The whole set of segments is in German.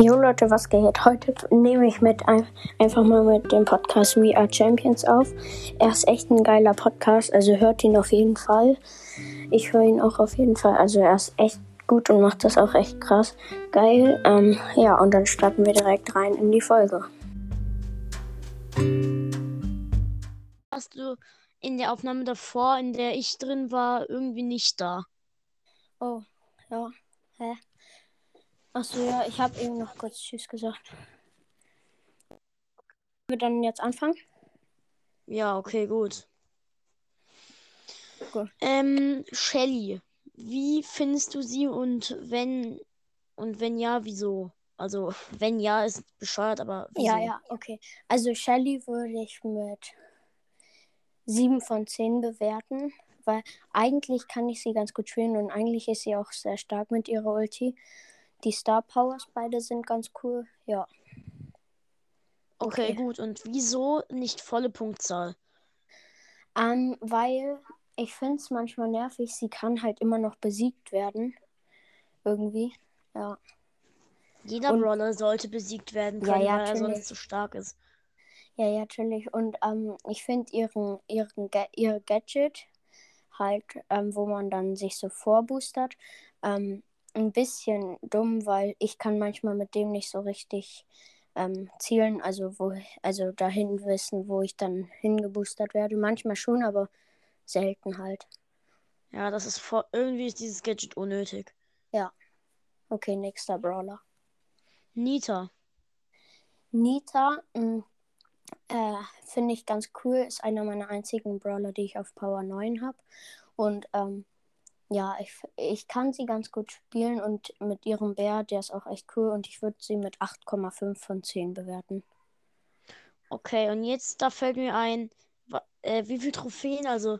Jo Leute, was geht? Heute nehme ich mit ein, einfach mal mit dem Podcast We Are Champions auf. Er ist echt ein geiler Podcast, also hört ihn auf jeden Fall. Ich höre ihn auch auf jeden Fall. Also er ist echt gut und macht das auch echt krass geil. Ähm, ja, und dann starten wir direkt rein in die Folge. Warst du in der Aufnahme davor, in der ich drin war, irgendwie nicht da? Oh, ja. Hä? Achso, ja, ich habe eben noch kurz Tschüss gesagt. Wir dann jetzt anfangen? Ja, okay, gut. Gut. Ähm, Shelly, wie findest du sie und wenn und wenn ja, wieso? Also, wenn ja, ist bescheuert, aber wieso? Ja, ja, okay. Also Shelly würde ich mit 7 von 10 bewerten, weil eigentlich kann ich sie ganz gut spielen und eigentlich ist sie auch sehr stark mit ihrer Ulti. Die Star Powers beide sind ganz cool. Ja. Okay, Okay. gut. Und wieso nicht volle Punktzahl? Ähm, weil ich finde es manchmal nervig, sie kann halt immer noch besiegt werden. Irgendwie. Ja. Jeder Und- Brawler sollte besiegt werden Ja, können, ja, weil er sonst zu stark ist. Ja, ja, natürlich. Und ähm, ich finde ihren, ihren ihr Gadget halt, ähm, wo man dann sich so vorboostert, ähm, ein bisschen dumm, weil ich kann manchmal mit dem nicht so richtig ähm, zielen, also wo, also dahin wissen, wo ich dann hingeboostert werde. Manchmal schon, aber selten halt. Ja, das ist vor irgendwie ist dieses Gadget unnötig. Okay, nächster Brawler. Nita. Nita, mh, äh, finde ich ganz cool, ist einer meiner einzigen Brawler, die ich auf Power 9 habe. Und ähm, ja, ich, ich kann sie ganz gut spielen und mit ihrem Bär, der ist auch echt cool und ich würde sie mit 8,5 von 10 bewerten. Okay, und jetzt da fällt mir ein, äh, wie viele Trophäen, also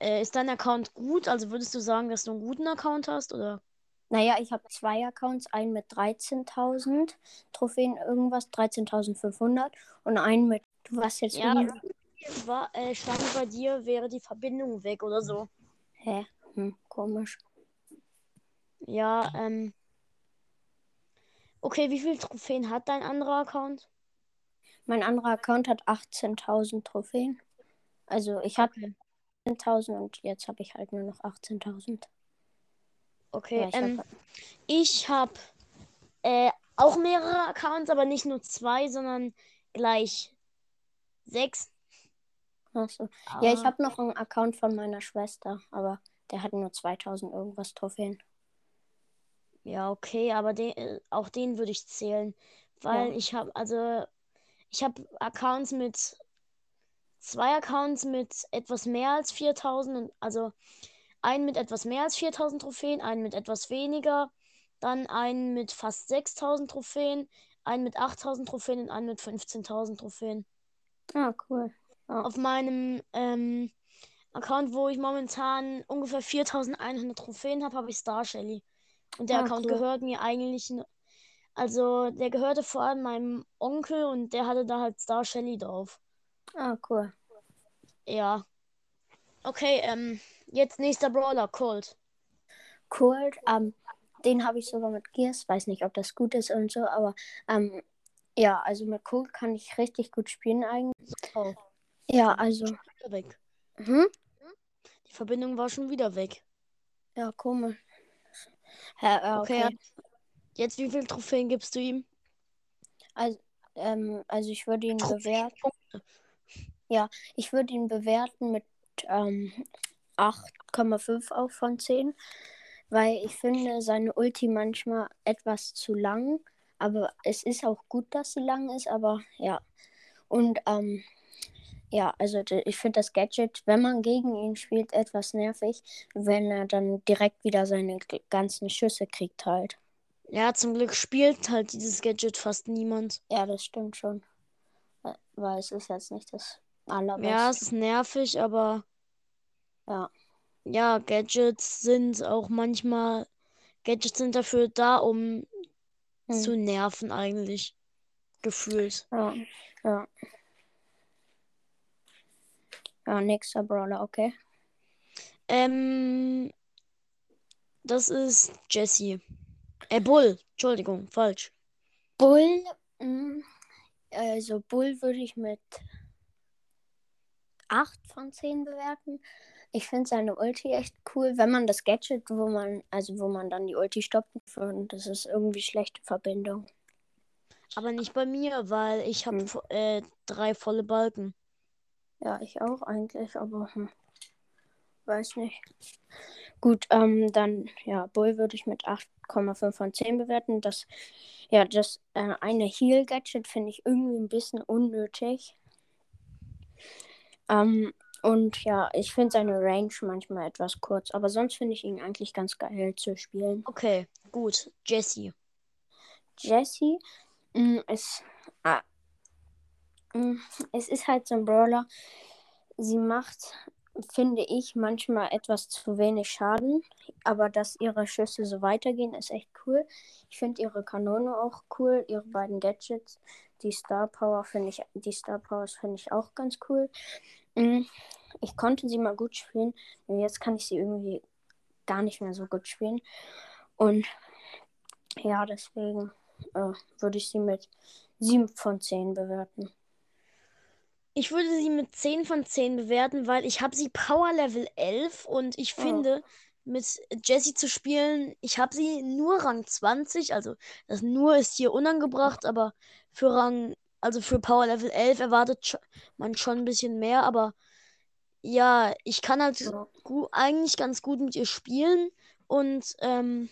äh, ist dein Account gut? Also würdest du sagen, dass du einen guten Account hast oder? Naja, ich habe zwei Accounts, einen mit 13.000 Trophäen, irgendwas, 13.500 und einen mit, du warst jetzt Ja, war, äh, bei dir, wäre die Verbindung weg oder so. Hä? Hm, komisch. Ja, ähm. Okay, wie viele Trophäen hat dein anderer Account? Mein anderer Account hat 18.000 Trophäen. Also ich hatte Okay. 10.000 und jetzt habe ich halt nur noch 18.000. Okay, Ja, ich ähm, hab- ich habe äh, auch mehrere Accounts, aber nicht nur zwei, sondern gleich sechs. Ach so. Ja, ich Ah, habe noch einen Account von meiner Schwester, aber der hat nur 2000 irgendwas Trophäen. Ja, okay, aber den, äh, auch den würde ich zählen, weil Ja. ich habe, also, ich habe Accounts mit, zwei Accounts mit etwas mehr als 4000, und, also einen mit etwas mehr als 4000 Trophäen, einen mit etwas weniger, dann einen mit fast 6000 Trophäen, einen mit 8000 Trophäen und einen mit 15.000 Trophäen. Ah, cool. Ja. Auf meinem ähm, Account, wo ich momentan ungefähr 4100 Trophäen habe, habe ich Star Shelly. Und der Ah, Account cool. gehört mir eigentlich. Also, der gehörte vor allem meinem Onkel und der hatte da halt Star Shelly drauf. Ah, cool. Ja. Okay, ähm, jetzt nächster Brawler, Colt. Cold, ähm, den habe ich sogar mit Gears. Weiß nicht, ob das gut ist und so, aber ähm, ja, also mit Cold kann ich richtig gut spielen eigentlich. Oh, Ja, also. weg. Hm? Verbindung war schon wieder weg. Ja, komisch. Ja, ja, Okay, okay. Jetzt, wie viele Trophäen gibst du ihm? Also, ähm, also ich würde ihn bewerten. Ja, ich würde ihn bewerten mit ähm, 8,5 auch von 10, weil ich finde seine Ulti manchmal etwas zu lang, aber es ist auch gut, dass sie lang ist, aber ja. Und ähm, ja, also ich finde das Gadget, wenn man gegen ihn spielt, etwas nervig, wenn er dann direkt wieder seine ganzen Schüsse kriegt halt. Ja, zum Glück spielt halt dieses Gadget fast niemand. Ja, das stimmt schon. Äh, Weil es ist jetzt nicht das allerbeste. Ja, es ist nervig, aber Ja. ja, Gadgets sind auch manchmal, Gadgets sind dafür da, um Hm. zu nerven eigentlich. Gefühlt. Ja, ja. Ja, nächster Brawler, okay. Ähm, das ist Jessie. Äh, Bull. Entschuldigung, falsch. Bull, mh, also Bull würde ich mit 8 von 10 bewerten. Ich finde seine Ulti echt cool, wenn man das Gadget, wo man, also wo man dann die Ulti stoppen kann, das ist irgendwie schlechte Verbindung. Aber nicht bei mir, weil ich habe Hm. äh, drei volle Balken. Ja, ich auch eigentlich, aber hm, weiß nicht. Gut, ähm, dann, ja, Bull würde ich mit 8,5 von 10 bewerten. Das, ja, das äh, eine Heal-Gadget finde ich irgendwie ein bisschen unnötig. Ähm, und ja, ich finde seine Range manchmal etwas kurz, aber sonst finde ich ihn eigentlich ganz geil zu spielen. Okay, gut. Jessie. Jessie mh, ist, ah, es ist halt so ein Brawler. Sie macht, finde ich, manchmal etwas zu wenig Schaden, aber dass ihre Schüsse so weitergehen, ist echt cool. Ich finde ihre Kanone auch cool, ihre beiden Gadgets. Die Star Power finde ich, die Star Powers finde ich auch ganz cool. Mh, Ich konnte sie mal gut spielen, und jetzt kann ich sie irgendwie gar nicht mehr so gut spielen. Und ja, deswegen äh, würde ich sie mit 7 von 10 bewerten. Ich würde sie mit 10 von 10 bewerten, weil ich habe sie Power Level 11 und ich Oh. finde, mit Jessie zu spielen, ich habe sie nur Rang 20, also das nur ist hier unangebracht, aber für Rang, also für Power Level 11 erwartet man schon ein bisschen mehr, aber ja, ich kann halt Ja. eigentlich ganz gut mit ihr spielen und ähm,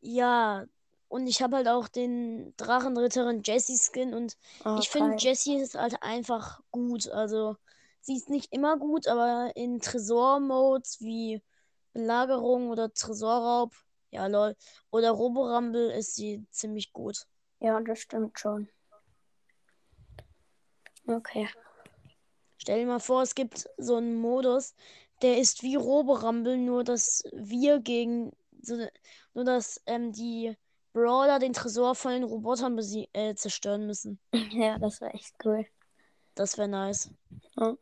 ja, und ich habe halt auch den Drachenritterin Jessie Skin und Ah, ich finde. Jessie ist halt einfach gut. Also, sie ist nicht immer gut, aber in Tresor-Modes wie Belagerung oder Tresorraub, ja lol, oder Roborumble ist sie ziemlich gut. Ja, das stimmt schon. Okay. Stell dir mal vor, es gibt so einen Modus, der ist wie Roborumble, nur dass wir gegen, so, nur dass ähm, die Brawler den Tresor von den Robotern äh, zerstören müssen. Ja, das war echt cool. Das wäre nice. Ja.